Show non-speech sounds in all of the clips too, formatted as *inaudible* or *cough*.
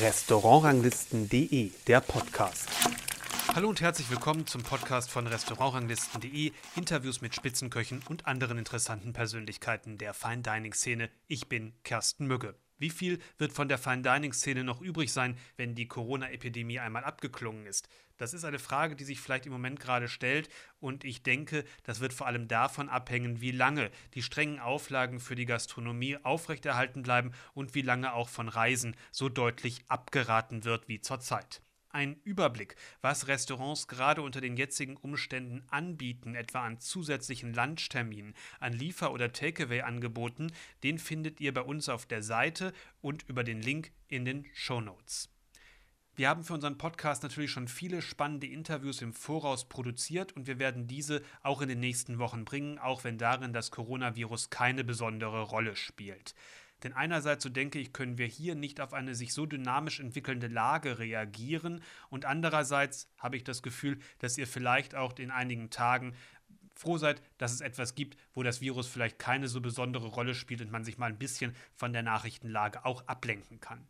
Restaurantranglisten.de, der Podcast. Hallo und herzlich willkommen zum Podcast von Restaurantranglisten.de, Interviews mit Spitzenköchen und anderen interessanten Persönlichkeiten der Fine Dining Szene. Ich bin Kersten Mügge. Wie viel wird von der Fine Dining Szene noch übrig sein, wenn die Corona-Epidemie einmal abgeklungen ist? Das ist eine Frage, die sich vielleicht im Moment gerade stellt und ich denke, das wird vor allem davon abhängen, wie lange die strengen Auflagen für die Gastronomie aufrechterhalten bleiben und wie lange auch von Reisen so deutlich abgeraten wird wie zurzeit. Ein Überblick, was Restaurants gerade unter den jetzigen Umständen anbieten, etwa an zusätzlichen Lunchterminen, an Liefer- oder Takeaway-Angeboten, den findet ihr bei uns auf der Seite und über den Link in den Show Notes. Wir haben für unseren Podcast natürlich schon viele spannende Interviews im Voraus produziert und wir werden diese auch in den nächsten Wochen bringen, auch wenn darin das Coronavirus keine besondere Rolle spielt. Denn einerseits, so denke ich, können wir hier nicht auf eine sich so dynamisch entwickelnde Lage reagieren und andererseits habe ich das Gefühl, dass ihr vielleicht auch in einigen Tagen froh seid, dass es etwas gibt, wo das Virus vielleicht keine so besondere Rolle spielt und man sich mal ein bisschen von der Nachrichtenlage auch ablenken kann.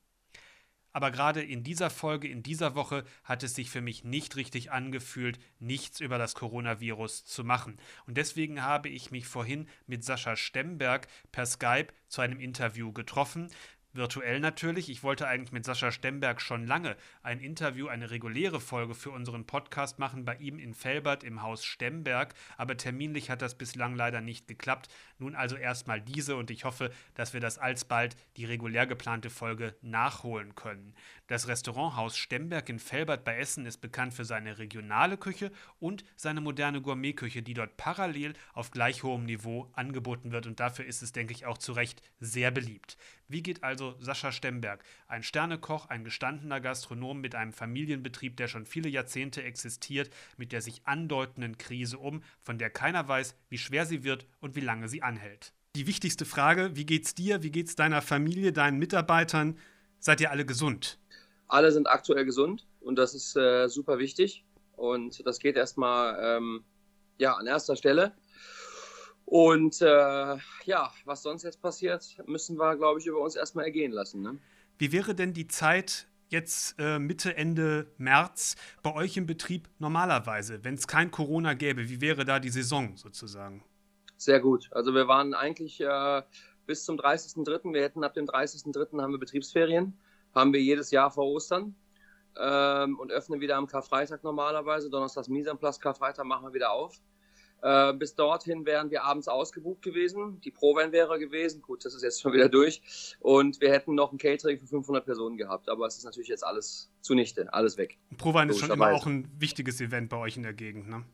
Aber gerade in dieser Folge, in dieser Woche hat es sich für mich nicht richtig angefühlt, nichts über das Coronavirus zu machen. Und deswegen habe ich mich vorhin mit Sascha Stemberg per Skype zu einem Interview getroffen virtuell natürlich. Ich wollte eigentlich mit Sascha Stemberg schon lange ein Interview, eine reguläre Folge für unseren Podcast machen, bei ihm in Felbert im Haus Stemberg, aber terminlich hat das bislang leider nicht geklappt. Nun also erstmal diese und ich hoffe, dass wir das alsbald die regulär geplante Folge nachholen können. Das Restauranthaus Stemberg in Felbert bei Essen ist bekannt für seine regionale Küche und seine moderne Gourmetküche, die dort parallel auf gleich hohem Niveau angeboten wird und dafür ist es, denke ich, auch zu Recht sehr beliebt. Wie geht also Sascha Stemberg, ein Sternekoch, ein gestandener Gastronom mit einem Familienbetrieb, der schon viele Jahrzehnte existiert, mit der sich andeutenden Krise um, von der keiner weiß, wie schwer sie wird und wie lange sie anhält? Die wichtigste Frage, wie geht's dir, wie geht's deiner Familie, deinen Mitarbeitern? Seid ihr alle gesund? Alle sind aktuell gesund und das ist äh, super wichtig. Und das geht erstmal ähm, ja, an erster Stelle. Und äh, ja, was sonst jetzt passiert, müssen wir, glaube ich, über uns erstmal ergehen lassen. Ne? Wie wäre denn die Zeit jetzt äh, Mitte, Ende März bei euch im Betrieb normalerweise, wenn es kein Corona gäbe? Wie wäre da die Saison sozusagen? Sehr gut. Also wir waren eigentlich äh, bis zum 30.03. Wir hätten ab dem 30.03. haben wir Betriebsferien haben wir jedes Jahr vor Ostern ähm, und öffnen wieder am Karfreitag normalerweise. Donnerstags Misanplatz, Karfreitag machen wir wieder auf. Äh, bis dorthin wären wir abends ausgebucht gewesen. Die Prowein wäre gewesen. Gut, das ist jetzt schon wieder durch. Und wir hätten noch ein Catering für 500 Personen gehabt. Aber es ist natürlich jetzt alles zunichte, alles weg. Prowein ist schon immer auch ein wichtiges Event bei euch in der Gegend, ne?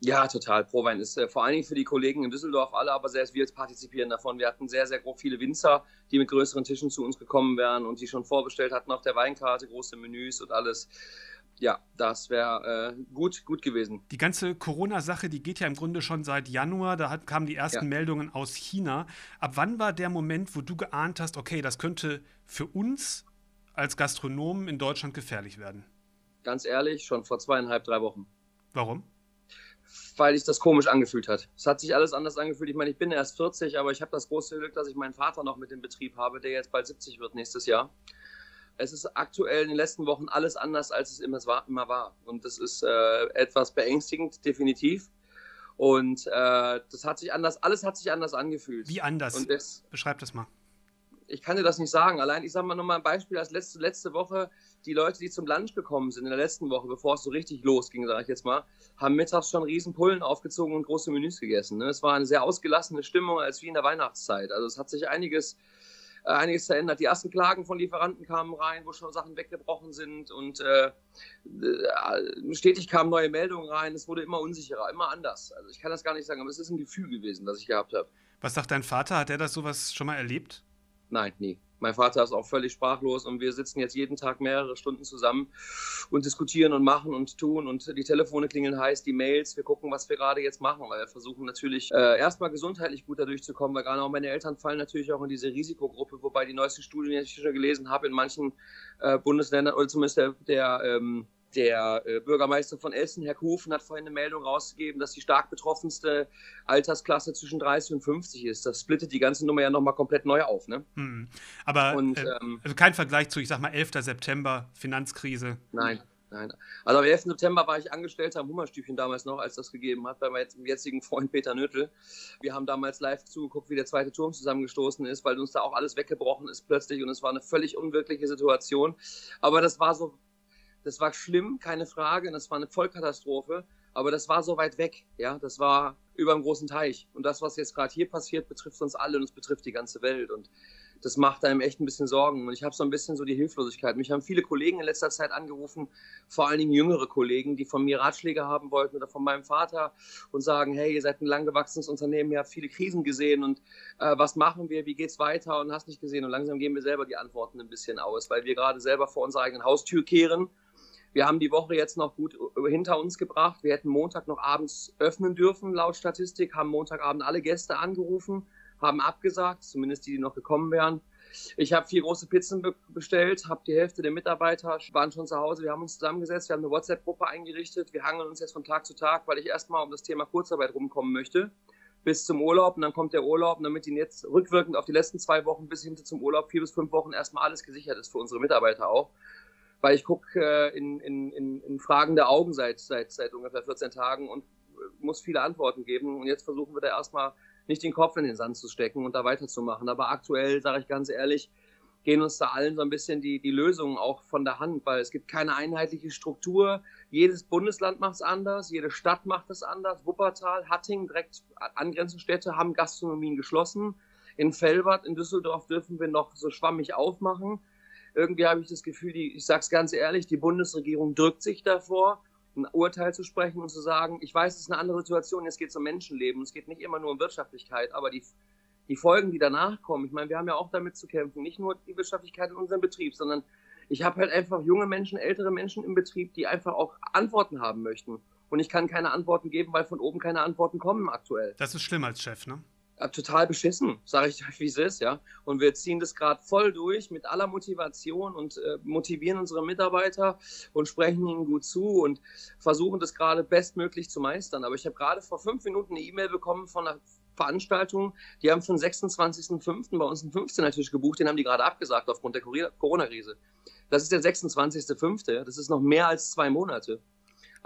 Ja, total. Prowein ist äh, vor allen Dingen für die Kollegen in Düsseldorf alle, aber selbst wir partizipieren davon. Wir hatten sehr, sehr viele Winzer, die mit größeren Tischen zu uns gekommen wären und die schon vorbestellt hatten auf der Weinkarte, große Menüs und alles. Ja, das wäre äh, gut, gut gewesen. Die ganze Corona-Sache, die geht ja im Grunde schon seit Januar. Da hat, kamen die ersten ja. Meldungen aus China. Ab wann war der Moment, wo du geahnt hast, okay, das könnte für uns als Gastronomen in Deutschland gefährlich werden? Ganz ehrlich, schon vor zweieinhalb, drei Wochen. Warum? weil sich das komisch angefühlt hat. Es hat sich alles anders angefühlt. Ich meine, ich bin erst 40, aber ich habe das große Glück, dass ich meinen Vater noch mit dem Betrieb habe, der jetzt bald 70 wird nächstes Jahr. Es ist aktuell in den letzten Wochen alles anders, als es immer war. Und das ist äh, etwas beängstigend, definitiv. Und äh, das hat sich anders, alles hat sich anders angefühlt. Wie anders? Und das, Beschreib das mal. Ich kann dir das nicht sagen. Allein, ich sage mal nochmal ein Beispiel. Als letzte, letzte Woche die Leute, die zum Lunch gekommen sind in der letzten Woche, bevor es so richtig losging, sage ich jetzt mal, haben mittags schon riesen Pullen aufgezogen und große Menüs gegessen. Ne? Es war eine sehr ausgelassene Stimmung als wie in der Weihnachtszeit. Also es hat sich einiges, äh, einiges verändert. Die ersten Klagen von Lieferanten kamen rein, wo schon Sachen weggebrochen sind und äh, äh, stetig kamen neue Meldungen rein. Es wurde immer unsicherer, immer anders. Also ich kann das gar nicht sagen, aber es ist ein Gefühl gewesen, das ich gehabt habe. Was sagt dein Vater? Hat er das sowas schon mal erlebt? Nein, nie. Mein Vater ist auch völlig sprachlos und wir sitzen jetzt jeden Tag mehrere Stunden zusammen und diskutieren und machen und tun und die Telefone klingeln heiß, die Mails, wir gucken, was wir gerade jetzt machen, weil wir versuchen natürlich äh, erstmal gesundheitlich gut dadurch zu kommen, weil gerade auch meine Eltern fallen natürlich auch in diese Risikogruppe, wobei die neuesten Studien, die ich schon gelesen habe, in manchen äh, Bundesländern oder zumindest der, der ähm, Der äh, Bürgermeister von Essen, Herr Kufen, hat vorhin eine Meldung rausgegeben, dass die stark betroffenste Altersklasse zwischen 30 und 50 ist. Das splittet die ganze Nummer ja nochmal komplett neu auf. Ne? Hm. Aber und, äh, ähm, also kein Vergleich zu, ich sag mal, 11. September, Finanzkrise. Nein, nein. Also am 11. September war ich Angestellter am Hummerstübchen damals noch, als das gegeben hat, bei meinem jetzigen Freund Peter Nötl. Wir haben damals live zugeguckt, wie der zweite Turm zusammengestoßen ist, weil uns da auch alles weggebrochen ist plötzlich und es war eine völlig unwirkliche Situation. Aber das war so das war schlimm, keine Frage, das war eine Vollkatastrophe, aber das war so weit weg, ja, das war über einem großen Teich. Und das, was jetzt gerade hier passiert, betrifft uns alle und es betrifft die ganze Welt. Und das macht einem echt ein bisschen Sorgen. Und ich habe so ein bisschen so die Hilflosigkeit. Mich haben viele Kollegen in letzter Zeit angerufen, vor allen Dingen jüngere Kollegen, die von mir Ratschläge haben wollten oder von meinem Vater und sagen, hey, ihr seid ein lang gewachsenes Unternehmen, ihr habt viele Krisen gesehen und äh, was machen wir, wie geht's weiter und hast nicht gesehen. Und langsam geben wir selber die Antworten ein bisschen aus, weil wir gerade selber vor unserer eigenen Haustür kehren wir haben die Woche jetzt noch gut hinter uns gebracht. Wir hätten Montag noch abends öffnen dürfen, laut Statistik, haben Montagabend alle Gäste angerufen, haben abgesagt, zumindest die, die noch gekommen wären. Ich habe vier große Pizzen be bestellt, habe die Hälfte der Mitarbeiter waren schon zu Hause. Wir haben uns zusammengesetzt, wir haben eine WhatsApp-Gruppe eingerichtet. Wir hangeln uns jetzt von Tag zu Tag, weil ich erstmal um das Thema Kurzarbeit rumkommen möchte. Bis zum Urlaub und dann kommt der Urlaub, damit ihnen jetzt rückwirkend auf die letzten zwei Wochen bis hin zum Urlaub, vier bis fünf Wochen erstmal alles gesichert ist für unsere Mitarbeiter auch weil ich gucke äh, in, in, in, in fragende Augen seit, seit, seit ungefähr 14 Tagen und äh, muss viele Antworten geben. Und jetzt versuchen wir da erstmal nicht den Kopf in den Sand zu stecken und da weiterzumachen. Aber aktuell, sage ich ganz ehrlich, gehen uns da allen so ein bisschen die, die Lösungen auch von der Hand, weil es gibt keine einheitliche Struktur. Jedes Bundesland macht es anders, jede Stadt macht es anders. Wuppertal, Hatting, direkt angrenzende Städte haben Gastronomien geschlossen. In Felbert, in Düsseldorf dürfen wir noch so schwammig aufmachen irgendwie habe ich das Gefühl, die, ich sage es ganz ehrlich, die Bundesregierung drückt sich davor, ein Urteil zu sprechen und zu sagen, ich weiß, es ist eine andere Situation, jetzt geht es um Menschenleben, es geht nicht immer nur um Wirtschaftlichkeit, aber die, die Folgen, die danach kommen, ich meine, wir haben ja auch damit zu kämpfen, nicht nur die Wirtschaftlichkeit in unserem Betrieb, sondern ich habe halt einfach junge Menschen, ältere Menschen im Betrieb, die einfach auch Antworten haben möchten. Und ich kann keine Antworten geben, weil von oben keine Antworten kommen aktuell. Das ist schlimm als Chef, ne? Total beschissen, sage ich euch, wie es ist, ja. Und wir ziehen das gerade voll durch mit aller Motivation und äh, motivieren unsere Mitarbeiter und sprechen ihnen gut zu und versuchen das gerade bestmöglich zu meistern. Aber ich habe gerade vor fünf Minuten eine E-Mail bekommen von einer Veranstaltung, die haben für den 26.05. bei uns einen 15er Tisch gebucht, den haben die gerade abgesagt aufgrund der Corona-Krise. Das ist der 26.05., das ist noch mehr als zwei Monate.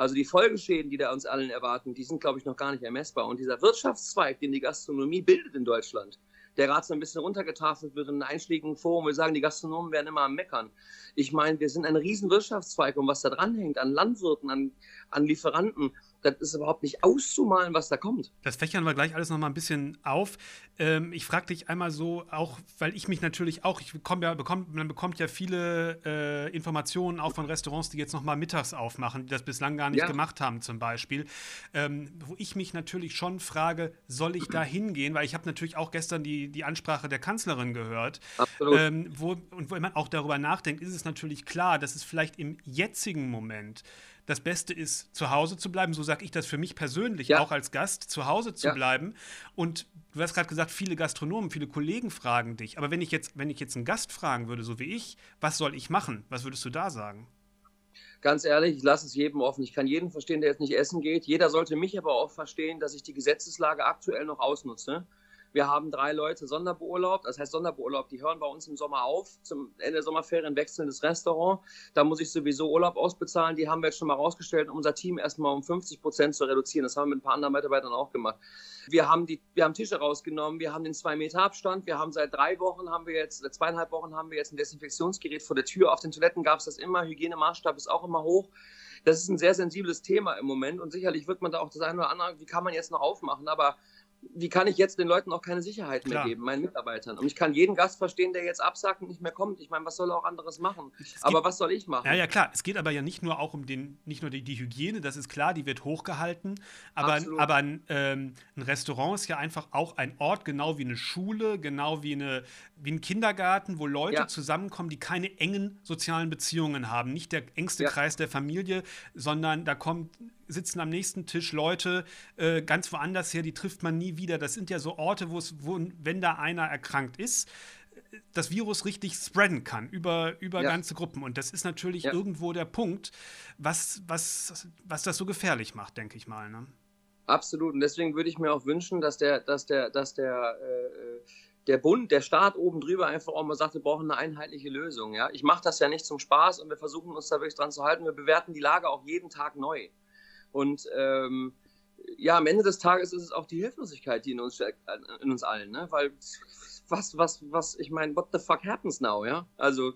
Also die Folgeschäden, die da uns allen erwarten, die sind, glaube ich, noch gar nicht ermessbar. Und dieser Wirtschaftszweig, den die Gastronomie bildet in Deutschland, der gerade so ein bisschen runtergetafelt wird in einem einschlägigen Forum, wir sagen, die Gastronomen werden immer am Meckern. Ich meine, wir sind ein riesen Wirtschaftszweig und was da dranhängt an Landwirten, an, an Lieferanten, das ist überhaupt nicht auszumalen, was da kommt. Das fächern wir gleich alles noch mal ein bisschen auf. Ähm, ich frage dich einmal so, auch weil ich mich natürlich auch, ich bekomme ja, bekommt, man bekommt ja viele äh, Informationen auch von Restaurants, die jetzt noch mal mittags aufmachen, die das bislang gar nicht ja. gemacht haben zum Beispiel. Ähm, wo ich mich natürlich schon frage, soll ich da hingehen? Weil ich habe natürlich auch gestern die, die Ansprache der Kanzlerin gehört. Absolut. Ähm, wo, und wo man auch darüber nachdenkt, ist es natürlich klar, dass es vielleicht im jetzigen Moment das Beste ist, zu Hause zu bleiben. So sage ich das für mich persönlich, ja. auch als Gast, zu Hause zu ja. bleiben. Und du hast gerade gesagt, viele Gastronomen, viele Kollegen fragen dich. Aber wenn ich jetzt, wenn ich jetzt einen Gast fragen würde, so wie ich, was soll ich machen? Was würdest du da sagen? Ganz ehrlich, ich lasse es jedem offen. Ich kann jeden verstehen, der jetzt nicht essen geht. Jeder sollte mich aber auch verstehen, dass ich die Gesetzeslage aktuell noch ausnutze. Wir haben drei Leute sonderbeurlaubt, das heißt sonderbeurlaubt, die hören bei uns im Sommer auf, zum Ende der Sommerferien wechseln das Restaurant. Da muss ich sowieso Urlaub ausbezahlen. Die haben wir jetzt schon mal rausgestellt, um unser Team erstmal um 50 Prozent zu reduzieren. Das haben wir mit ein paar anderen Mitarbeitern auch gemacht. Wir haben, die, wir haben Tische rausgenommen, wir haben den zwei Meter Abstand, wir haben seit drei Wochen haben wir jetzt, seit zweieinhalb Wochen haben wir jetzt ein Desinfektionsgerät vor der Tür. Auf den Toiletten gab es das immer, Hygienemaßstab ist auch immer hoch. Das ist ein sehr sensibles Thema im Moment und sicherlich wird man da auch das eine oder andere, wie kann man jetzt noch aufmachen, aber wie kann ich jetzt den Leuten auch keine Sicherheit Klar. mehr geben, meinen Mitarbeitern? Und ich kann jeden Gast verstehen, der jetzt absagt und nicht mehr kommt. Ich meine, was soll er auch anderes machen? Es aber geht, was soll ich machen? Ja, ja, klar. Es geht aber ja nicht nur auch um den, nicht nur die, die Hygiene, das ist klar, die wird hochgehalten. Aber, aber ein, ähm, ein Restaurant ist ja einfach auch ein Ort, genau wie eine Schule, genau wie, eine, wie ein Kindergarten, wo Leute ja. zusammenkommen, die keine engen sozialen Beziehungen haben. Nicht der engste ja. Kreis der Familie, sondern da kommt sitzen am nächsten Tisch Leute äh, ganz woanders her, die trifft man nie wieder. Das sind ja so Orte, wo es, wo, wenn da einer erkrankt ist, das Virus richtig spreaden kann über, über ja. ganze Gruppen. Und das ist natürlich ja. irgendwo der Punkt, was, was, was das so gefährlich macht, denke ich mal. Ne? Absolut. Und deswegen würde ich mir auch wünschen, dass der, dass der, dass der, äh, der Bund, der Staat oben drüber einfach auch mal sagt, wir brauchen eine einheitliche Lösung. Ja? Ich mache das ja nicht zum Spaß und wir versuchen uns da wirklich dran zu halten. Wir bewerten die Lage auch jeden Tag neu. Und ähm, ja, am Ende des Tages ist es auch die Hilflosigkeit, die in uns steckt, in uns allen, ne? Weil was, was, was, ich meine, what the fuck happens now, ja? Also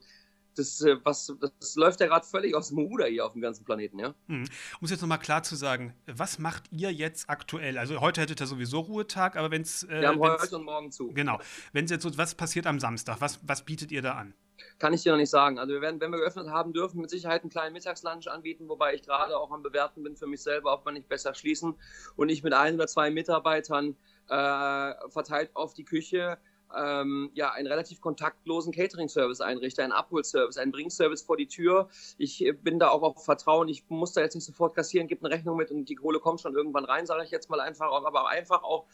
das, äh, was, das läuft ja gerade völlig aus dem Ruder hier auf dem ganzen Planeten, ja. Hm. Um es jetzt nochmal klar zu sagen, was macht ihr jetzt aktuell? Also heute hättet ihr sowieso Ruhetag, aber wenn es. Äh, Wir haben heute und morgen zu. Genau. Wenn es jetzt so, was passiert am Samstag? Was, was bietet ihr da an? Kann ich dir noch nicht sagen. Also wir werden, wenn wir geöffnet haben, dürfen mit Sicherheit einen kleinen Mittagslunch anbieten, wobei ich gerade auch am Bewerten bin für mich selber, ob wir nicht besser schließen und ich mit ein oder zwei Mitarbeitern äh, verteilt auf die Küche ähm, ja, einen relativ kontaktlosen Catering-Service einrichte, einen Abholservice, einen Bringservice vor die Tür. Ich äh, bin da auch auf Vertrauen. Ich muss da jetzt nicht sofort kassieren, gebe eine Rechnung mit und die Kohle kommt schon irgendwann rein, sage ich jetzt mal einfach. Aber einfach auch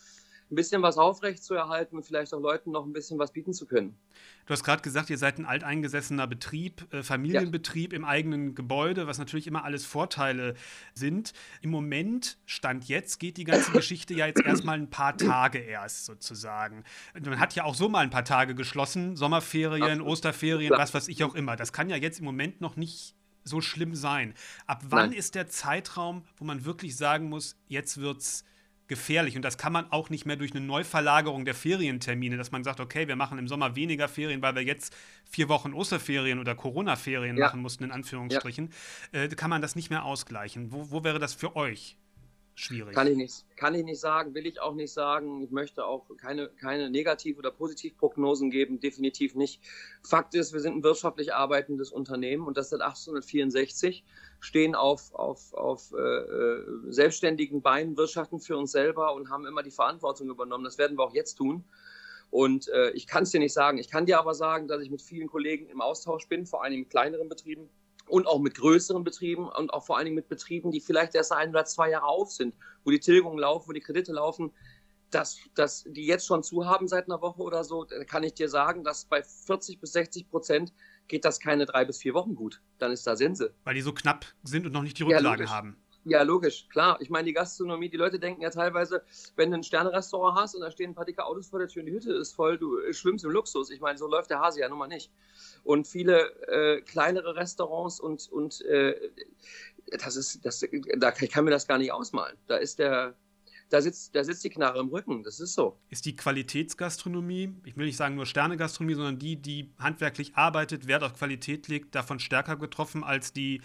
ein bisschen was aufrecht zu erhalten und vielleicht auch Leuten noch ein bisschen was bieten zu können. Du hast gerade gesagt, ihr seid ein alteingesessener Betrieb, äh, Familienbetrieb ja. im eigenen Gebäude, was natürlich immer alles Vorteile sind. Im Moment, Stand jetzt, geht die ganze *coughs* Geschichte ja jetzt erstmal ein paar Tage erst sozusagen. Man hat ja auch so mal ein paar Tage geschlossen, Sommerferien, Absolut. Osterferien, Klar. was weiß ich auch immer. Das kann ja jetzt im Moment noch nicht so schlimm sein. Ab wann Nein. ist der Zeitraum, wo man wirklich sagen muss, jetzt wird's gefährlich. Und das kann man auch nicht mehr durch eine Neuverlagerung der Ferientermine, dass man sagt, okay, wir machen im Sommer weniger Ferien, weil wir jetzt vier Wochen Osterferien oder Corona-Ferien ja. machen mussten, in Anführungsstrichen, ja. äh, kann man das nicht mehr ausgleichen. Wo, wo wäre das für euch? Schwierig. Kann ich nicht, kann ich nicht sagen, will ich auch nicht sagen. Ich möchte auch keine, keine Negativ- oder Positivprognosen geben, definitiv nicht. Fakt ist, wir sind ein wirtschaftlich arbeitendes Unternehmen und das seit 1864, stehen auf, auf, auf äh, äh, selbstständigen Beinen, wirtschaften für uns selber und haben immer die Verantwortung übernommen. Das werden wir auch jetzt tun. Und äh, ich kann es dir nicht sagen. Ich kann dir aber sagen, dass ich mit vielen Kollegen im Austausch bin, vor allem in kleineren Betrieben und auch mit größeren Betrieben und auch vor allen Dingen mit Betrieben, die vielleicht erst ein oder zwei Jahre auf sind, wo die Tilgungen laufen, wo die Kredite laufen, dass, dass die jetzt schon zu haben seit einer Woche oder so, kann ich dir sagen, dass bei 40 bis 60 Prozent geht das keine drei bis vier Wochen gut. Dann ist da Sense. Weil die so knapp sind und noch nicht die Rücklagen ja, haben. Ja, logisch, klar. Ich meine, die Gastronomie, die Leute denken ja teilweise, wenn du ein Sternerestaurant hast und da stehen ein paar dicke Autos vor der Tür und die Hütte ist voll, du schwimmst im Luxus. Ich meine, so läuft der Hase ja nun mal nicht. Und viele äh, kleinere Restaurants und, und äh, das ist, das, da kann, ich kann mir das gar nicht ausmalen. Da ist der, da sitzt, da sitzt die Knarre im Rücken. Das ist so. Ist die Qualitätsgastronomie, ich will nicht sagen nur Sternegastronomie, sondern die, die handwerklich arbeitet, Wert auf Qualität legt, davon stärker getroffen als die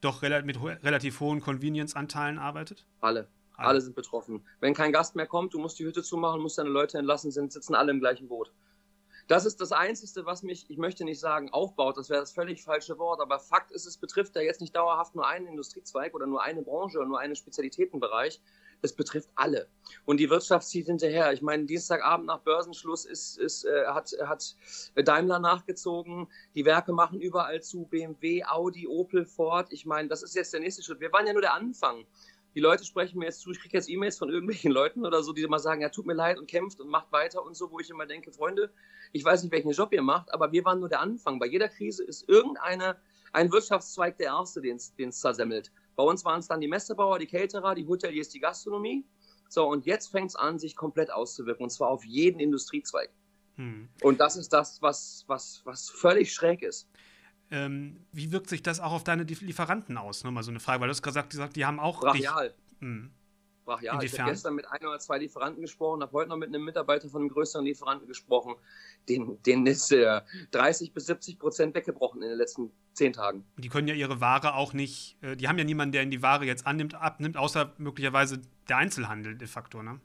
doch mit relativ hohen Convenience-Anteilen arbeitet? Alle. alle. Alle sind betroffen. Wenn kein Gast mehr kommt, du musst die Hütte zumachen, musst deine Leute entlassen, sind, sitzen alle im gleichen Boot. Das ist das Einzige, was mich, ich möchte nicht sagen, aufbaut, das wäre das völlig falsche Wort, aber Fakt ist, es betrifft ja jetzt nicht dauerhaft nur einen Industriezweig oder nur eine Branche oder nur einen Spezialitätenbereich, es betrifft alle. Und die Wirtschaft zieht hinterher. Ich meine, Dienstagabend nach Börsenschluss ist, ist, äh, hat, hat Daimler nachgezogen. Die Werke machen überall zu. BMW, Audi, Opel, Ford. Ich meine, das ist jetzt der nächste Schritt. Wir waren ja nur der Anfang. Die Leute sprechen mir jetzt zu. Ich kriege jetzt E-Mails von irgendwelchen Leuten oder so, die immer sagen, ja, tut mir leid und kämpft und macht weiter und so, wo ich immer denke, Freunde, ich weiß nicht, welchen Job ihr macht, aber wir waren nur der Anfang. Bei jeder Krise ist irgendeiner ein Wirtschaftszweig der erste, den es zersemmelt. Bei uns waren es dann die Messebauer, die Caterer, die Hoteliers, die Gastronomie. So, und jetzt fängt es an, sich komplett auszuwirken, und zwar auf jeden Industriezweig. Hm. Und das ist das, was, was, was völlig schräg ist. Ähm, wie wirkt sich das auch auf deine Lieferanten aus? Nur mal so eine Frage, weil du hast gesagt, die haben auch. Brachial. Dich, hm brachial. Inwiefern? Ich habe gestern mit ein oder zwei Lieferanten gesprochen, habe heute noch mit einem Mitarbeiter von einem größeren Lieferanten gesprochen. Den, den ist äh, 30 bis 70 Prozent weggebrochen in den letzten zehn Tagen. Die können ja ihre Ware auch nicht, äh, die haben ja niemanden, der in die Ware jetzt annimmt, abnimmt, außer möglicherweise der Einzelhandel de facto, ne?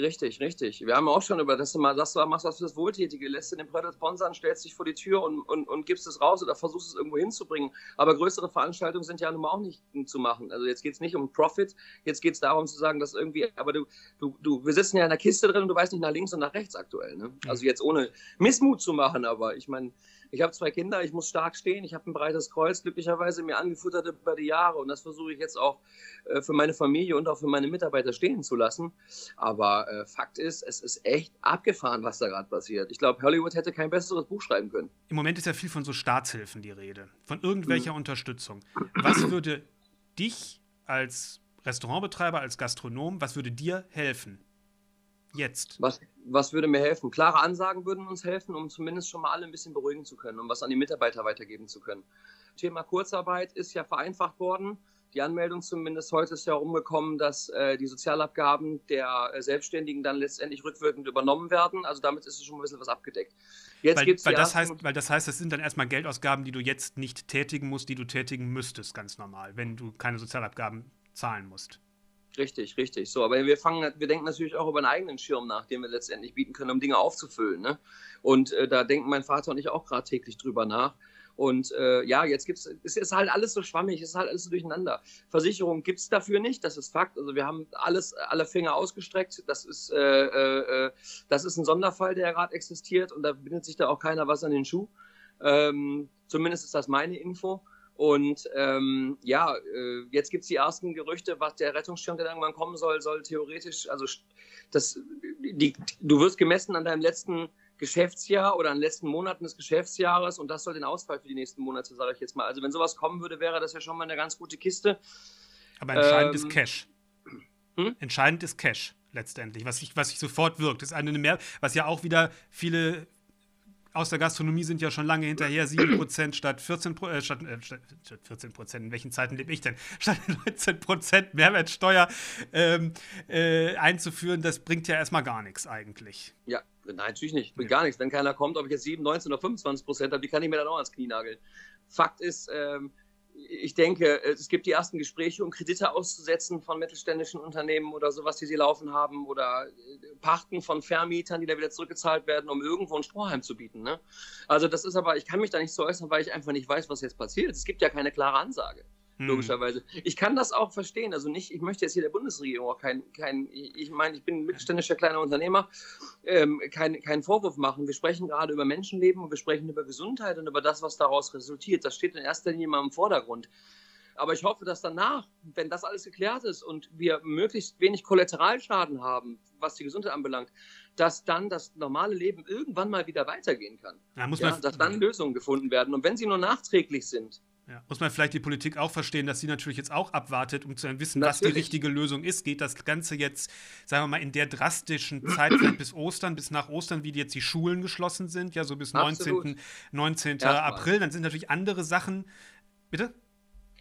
Richtig, richtig. Wir haben auch schon über das mal, das du machst was fürs Wohltätige, lässt du den Product sponsern, stellst dich vor die Tür und, und, und gibst es raus oder versuchst es irgendwo hinzubringen. Aber größere Veranstaltungen sind ja nun mal auch nicht zu machen. Also jetzt geht es nicht um Profit, jetzt geht es darum zu sagen, dass irgendwie, aber du, du, du, wir sitzen ja in der Kiste drin und du weißt nicht nach links und nach rechts aktuell. Ne? Also jetzt ohne Missmut zu machen, aber ich meine, ich habe zwei Kinder, ich muss stark stehen, ich habe ein breites Kreuz, glücklicherweise mir angefuttert über die Jahre und das versuche ich jetzt auch äh, für meine Familie und auch für meine Mitarbeiter stehen zu lassen. Aber äh, Fakt ist, es ist echt abgefahren, was da gerade passiert. Ich glaube, Hollywood hätte kein besseres Buch schreiben können. Im Moment ist ja viel von so Staatshilfen die Rede, von irgendwelcher mhm. Unterstützung. Was würde dich als Restaurantbetreiber, als Gastronom, was würde dir helfen? Jetzt. Was, was würde mir helfen? Klare Ansagen würden uns helfen, um zumindest schon mal alle ein bisschen beruhigen zu können, um was an die Mitarbeiter weitergeben zu können. Thema Kurzarbeit ist ja vereinfacht worden die Anmeldung zumindest heute ist ja rumgekommen, dass äh, die Sozialabgaben der äh, Selbstständigen dann letztendlich rückwirkend übernommen werden. Also damit ist es schon ein bisschen was abgedeckt. Jetzt weil, gibt's weil, das heißt, weil das heißt, das sind dann erstmal Geldausgaben, die du jetzt nicht tätigen musst, die du tätigen müsstest, ganz normal, wenn du keine Sozialabgaben zahlen musst. Richtig, richtig. So, aber wir fangen, wir denken natürlich auch über einen eigenen Schirm nach, den wir letztendlich bieten können, um Dinge aufzufüllen. Ne? Und äh, da denken mein Vater und ich auch gerade täglich drüber nach. Und äh, ja, jetzt gibt's, es ist halt alles so schwammig, ist halt alles so durcheinander. Versicherung gibt es dafür nicht, das ist Fakt. Also wir haben alles, alle Finger ausgestreckt. Das ist, äh, äh, äh das ist ein Sonderfall, der gerade existiert und da bindet sich da auch keiner was an den Schuh. Ähm, zumindest ist das meine Info. Und ähm, ja, äh, jetzt gibt es die ersten Gerüchte, was der Rettungsschirm, der irgendwann kommen soll, soll theoretisch, also das, die, du wirst gemessen an deinem letzten Geschäftsjahr oder in den letzten Monaten des Geschäftsjahres und das soll den Ausfall für die nächsten Monate, sage ich jetzt mal. Also wenn sowas kommen würde, wäre das ja schon mal eine ganz gute Kiste. Aber entscheidend ähm, ist Cash. Hm? Entscheidend ist Cash letztendlich, was sich was ich sofort wirkt. Das ist eine mehr, was ja auch wieder viele aus der Gastronomie sind ja schon lange hinterher, 7% statt 14%, äh, statt, äh, statt 14%, in welchen Zeiten lebe ich denn? *laughs* Statt 19% Mehrwertsteuer ähm, äh, einzuführen, das bringt ja erstmal gar nichts eigentlich. Ja, nein, natürlich nicht. Bringt gar nichts. Wenn keiner kommt, ob ich jetzt 7, 19 oder 25% habe, die kann ich mir dann auch ans Knie nageln. Fakt ist, ähm, ich denke, es gibt die ersten Gespräche, um Kredite auszusetzen von mittelständischen Unternehmen oder sowas, die sie laufen haben, oder äh, Pachten von Vermietern, die da wieder zurückgezahlt werden, um irgendwo ein Strohheim zu bieten. Ne? Also das ist aber, ich kann mich da nicht so äußern, weil ich einfach nicht weiß, was jetzt passiert. Es gibt ja keine klare Ansage. Hm. logischerweise. Ich kann das auch verstehen. Also nicht, ich möchte jetzt hier der Bundesregierung auch kein, kein ich meine, ich bin ein mittelständischer kleiner Unternehmer, ähm, keinen kein Vorwurf machen. Wir sprechen gerade über Menschenleben und wir sprechen über Gesundheit und über das, was daraus resultiert. Das steht in erster Linie mal im Vordergrund. Aber ich hoffe, dass danach, wenn das alles geklärt ist und wir möglichst wenig Kollateralschaden haben, was die Gesundheit anbelangt, dass dann das normale Leben irgendwann mal wieder weitergehen kann. Ja, ja, dass dann Lösungen gefunden werden. Und wenn sie nur nachträglich sind, ja. Muss man vielleicht die Politik auch verstehen, dass sie natürlich jetzt auch abwartet, um zu wissen, natürlich. was die richtige Lösung ist. Geht das Ganze jetzt, sagen wir mal, in der drastischen Zeit bis Ostern, bis nach Ostern, wie jetzt die Schulen geschlossen sind, ja, so bis Absolut. 19. 19. April, dann sind natürlich andere Sachen. Bitte?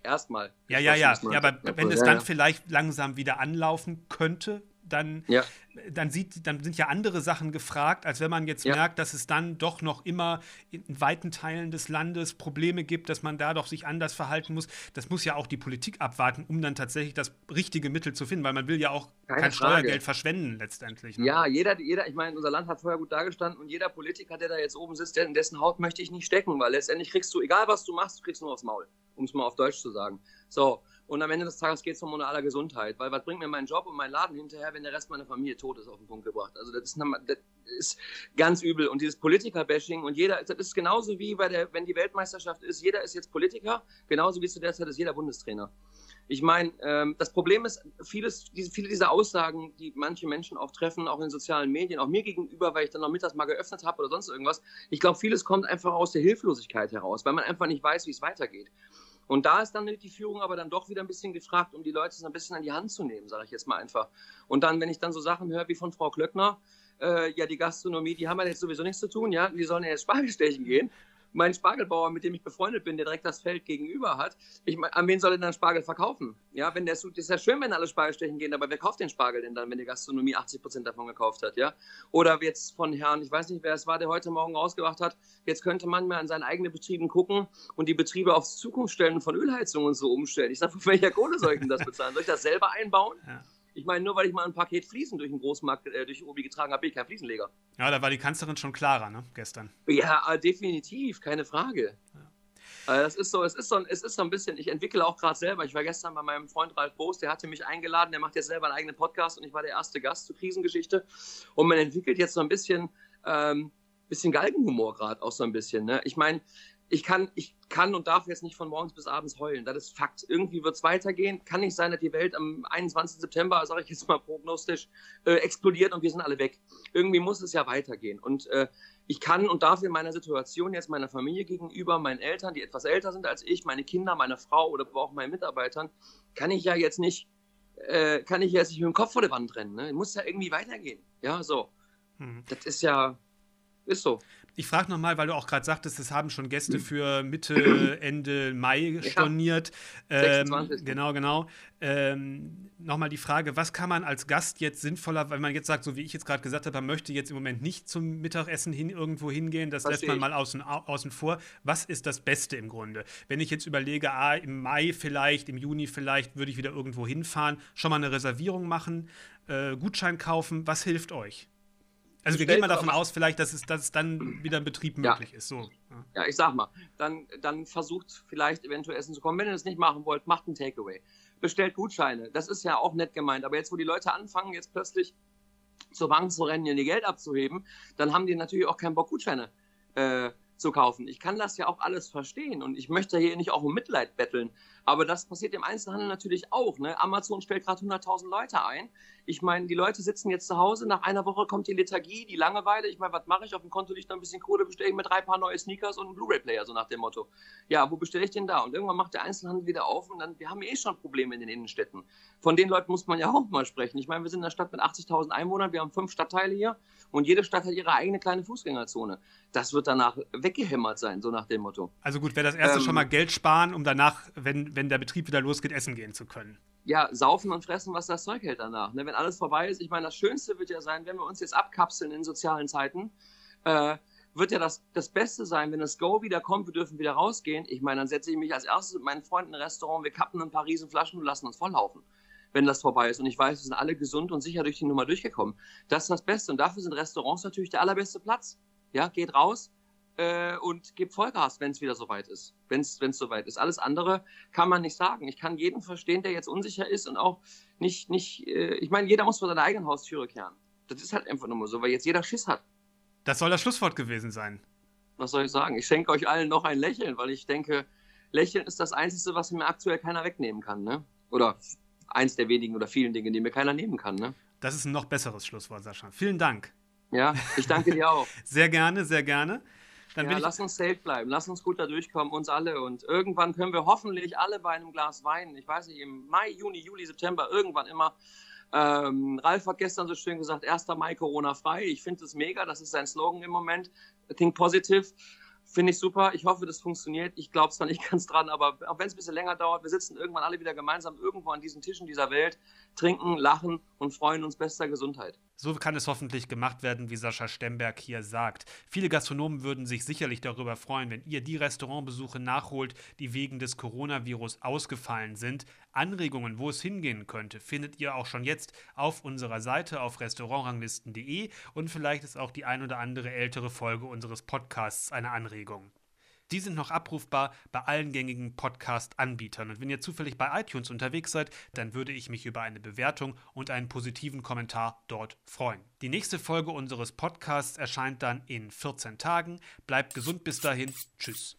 Erstmal. Ja, ja, ja. ja aber wenn es dann vielleicht langsam wieder anlaufen könnte, dann, ja. dann, sieht, dann sind ja andere Sachen gefragt, als wenn man jetzt ja. merkt, dass es dann doch noch immer in weiten Teilen des Landes Probleme gibt, dass man da doch sich anders verhalten muss. Das muss ja auch die Politik abwarten, um dann tatsächlich das richtige Mittel zu finden, weil man will ja auch Keine kein Frage. Steuergeld verschwenden letztendlich. Ne? Ja, jeder, jeder, ich meine, unser Land hat vorher gut dargestanden und jeder Politiker, der da jetzt oben sitzt, in dessen Haut möchte ich nicht stecken, weil letztendlich kriegst du, egal was du machst, du kriegst nur aufs Maul, um es mal auf Deutsch zu sagen. So, und am Ende des Tages geht es um aller Gesundheit, weil was bringt mir mein Job und mein Laden hinterher, wenn der Rest meiner Familie tot ist, auf den Punkt gebracht. Also das ist, das ist ganz übel. Und dieses Politiker-Bashing und jeder, das ist genauso wie bei der, wenn die Weltmeisterschaft ist, jeder ist jetzt Politiker, genauso wie zu der Zeit ist jeder Bundestrainer. Ich meine, ähm, das Problem ist, vieles, diese, viele dieser Aussagen, die manche Menschen auch treffen, auch in sozialen Medien, auch mir gegenüber, weil ich dann noch mittags mal geöffnet habe oder sonst irgendwas, ich glaube, vieles kommt einfach aus der Hilflosigkeit heraus, weil man einfach nicht weiß, wie es weitergeht. Und da ist dann die Führung aber dann doch wieder ein bisschen gefragt, um die Leute so ein bisschen an die Hand zu nehmen, sage ich jetzt mal einfach. Und dann, wenn ich dann so Sachen höre wie von Frau Klöckner, äh, ja, die Gastronomie, die haben ja jetzt sowieso nichts zu tun, ja, die sollen ja jetzt Spargel stechen gehen mein Spargelbauer, mit dem ich befreundet bin, der direkt das Feld gegenüber hat, ich, an wen soll er dann Spargel verkaufen? Ja, wenn der das ist ja schön, wenn alle Spargel stechen gehen, aber wer kauft den Spargel denn dann, wenn die Gastronomie 80 Prozent davon gekauft hat, ja? Oder jetzt von Herrn, ich weiß nicht, wer es war, der heute Morgen rausgebracht hat, jetzt könnte man mal an seinen eigenen Betrieben gucken und die Betriebe aufs Zukunftsstellen von Ölheizungen so umstellen. Ich sage, von welcher Kohle soll ich denn das bezahlen? Soll ich das selber einbauen? Ja. Ich meine, nur weil ich mal ein Paket Fliesen durch den Großmarkt, äh, durch Obi getragen habe, bin ich kein Fliesenleger. Ja, da war die Kanzlerin schon klarer, ne, gestern. Ja, äh, definitiv, keine Frage. Ja. Äh, das ist so, es ist so, es ist so ein bisschen, ich entwickle auch gerade selber. Ich war gestern bei meinem Freund Ralf Boos, der hatte mich eingeladen, der macht jetzt selber einen eigenen Podcast und ich war der erste Gast zur Krisengeschichte. Und man entwickelt jetzt so ein bisschen, ähm, bisschen Galgenhumor gerade auch so ein bisschen. Ne? Ich meine, ich kann, ich kann und darf jetzt nicht von morgens bis abends heulen. Das ist Fakt. Irgendwie wird es weitergehen. Kann nicht sein, dass die Welt am 21. September, sage ich jetzt mal prognostisch, äh, explodiert und wir sind alle weg. Irgendwie muss es ja weitergehen. Und äh, ich kann und darf in meiner Situation jetzt meiner Familie gegenüber, meinen Eltern, die etwas älter sind als ich, meine Kinder, meine Frau oder auch meinen Mitarbeitern, kann ich ja jetzt nicht, äh, kann ich jetzt nicht mit dem Kopf vor der Wand rennen. Ne? Muss ja irgendwie weitergehen. Ja, so. Hm. Das ist ja, ist so. Ich frage nochmal, weil du auch gerade sagtest, es haben schon Gäste hm. für Mitte, *clears throat* Ende Mai storniert. Ja, ähm, genau, genau. Ähm, nochmal die Frage, was kann man als Gast jetzt sinnvoller, wenn man jetzt sagt, so wie ich jetzt gerade gesagt habe, man möchte jetzt im Moment nicht zum Mittagessen hin, irgendwo hingehen, das Versteh lässt man mal außen, außen vor. Was ist das Beste im Grunde? Wenn ich jetzt überlege, ah, im Mai vielleicht, im Juni vielleicht würde ich wieder irgendwo hinfahren, schon mal eine Reservierung machen, äh, Gutschein kaufen, was hilft euch? Also wir gehen mal davon aus, vielleicht, dass es, dass es dann wieder ein Betrieb möglich ja. ist. So. Ja. ja. ich sag mal, dann, dann versucht vielleicht eventuell Essen zu kommen. Wenn ihr das nicht machen wollt, macht ein Takeaway. Bestellt Gutscheine. Das ist ja auch nett gemeint. Aber jetzt, wo die Leute anfangen, jetzt plötzlich zur Bank zu rennen, ihr Geld abzuheben, dann haben die natürlich auch keinen Bock, Gutscheine äh, zu kaufen. Ich kann das ja auch alles verstehen und ich möchte hier nicht auch um Mitleid betteln. Aber das passiert im Einzelhandel natürlich auch. Ne? Amazon stellt gerade 100.000 Leute ein. Ich meine, die Leute sitzen jetzt zu Hause, nach einer Woche kommt die Lethargie, die Langeweile. Ich meine, was mache ich? Auf dem Konto liegt noch ein bisschen Kohle, bestelle ich mir drei Paar neue Sneakers und einen Blu-ray-Player, so nach dem Motto. Ja, wo bestelle ich denn da? Und irgendwann macht der Einzelhandel wieder auf und dann, wir haben eh schon Probleme in den Innenstädten. Von den Leuten muss man ja auch mal sprechen. Ich meine, wir sind in einer Stadt mit 80.000 Einwohnern, wir haben fünf Stadtteile hier und jede Stadt hat ihre eigene kleine Fußgängerzone. Das wird danach weggehämmert sein, so nach dem Motto. Also gut, wäre das erste ähm, schon mal Geld sparen, um danach, wenn, wenn der Betrieb wieder losgeht, essen gehen zu können ja, saufen und fressen, was das Zeug hält danach. Ne? Wenn alles vorbei ist, ich meine, das Schönste wird ja sein, wenn wir uns jetzt abkapseln in sozialen Zeiten, äh, wird ja das, das Beste sein, wenn das Go wieder kommt, wir dürfen wieder rausgehen. Ich meine, dann setze ich mich als erstes mit meinen Freunden in ein Restaurant, wir kappen ein paar Riesenflaschen und lassen uns volllaufen, wenn das vorbei ist. Und ich weiß, wir sind alle gesund und sicher durch die Nummer durchgekommen. Das ist das Beste. Und dafür sind Restaurants natürlich der allerbeste Platz. Ja, geht raus, äh, und gebe Vollgas, wenn es wieder soweit ist. Wenn es soweit ist. Alles andere kann man nicht sagen. Ich kann jeden verstehen, der jetzt unsicher ist und auch nicht, nicht äh, ich meine, jeder muss vor seiner eigenen Haustüre kehren. Das ist halt einfach nur so, weil jetzt jeder Schiss hat. Das soll das Schlusswort gewesen sein. Was soll ich sagen? Ich schenke euch allen noch ein Lächeln, weil ich denke, Lächeln ist das Einzige, was mir aktuell keiner wegnehmen kann. Ne? Oder eins der wenigen oder vielen Dinge, die mir keiner nehmen kann. Ne? Das ist ein noch besseres Schlusswort, Sascha. Vielen Dank. Ja, ich danke dir auch. *laughs* sehr gerne, sehr gerne. Dann ja, lass uns safe bleiben, lass uns gut da durchkommen, uns alle. Und irgendwann können wir hoffentlich alle bei einem Glas Wein, ich weiß nicht, im Mai, Juni, Juli, September, irgendwann immer. Ähm, Ralf hat gestern so schön gesagt, 1. Mai Corona frei. Ich finde es mega, das ist sein Slogan im Moment. Think positive. Finde ich super. Ich hoffe, das funktioniert. Ich glaube zwar nicht *laughs* ganz dran, aber auch wenn es ein bisschen länger dauert, wir sitzen irgendwann alle wieder gemeinsam irgendwo an diesen Tischen dieser Welt, trinken, lachen und freuen uns bester Gesundheit. So kann es hoffentlich gemacht werden, wie Sascha Stemberg hier sagt. Viele Gastronomen würden sich sicherlich darüber freuen, wenn ihr die Restaurantbesuche nachholt, die wegen des Coronavirus ausgefallen sind. Anregungen, wo es hingehen könnte, findet ihr auch schon jetzt auf unserer Seite auf restaurantranglisten.de und vielleicht ist auch die ein oder andere ältere Folge unseres Podcasts eine Anregung. Die sind noch abrufbar bei allen gängigen Podcast-Anbietern. Und wenn ihr zufällig bei iTunes unterwegs seid, dann würde ich mich über eine Bewertung und einen positiven Kommentar dort freuen. Die nächste Folge unseres Podcasts erscheint dann in 14 Tagen. Bleibt gesund bis dahin. Tschüss.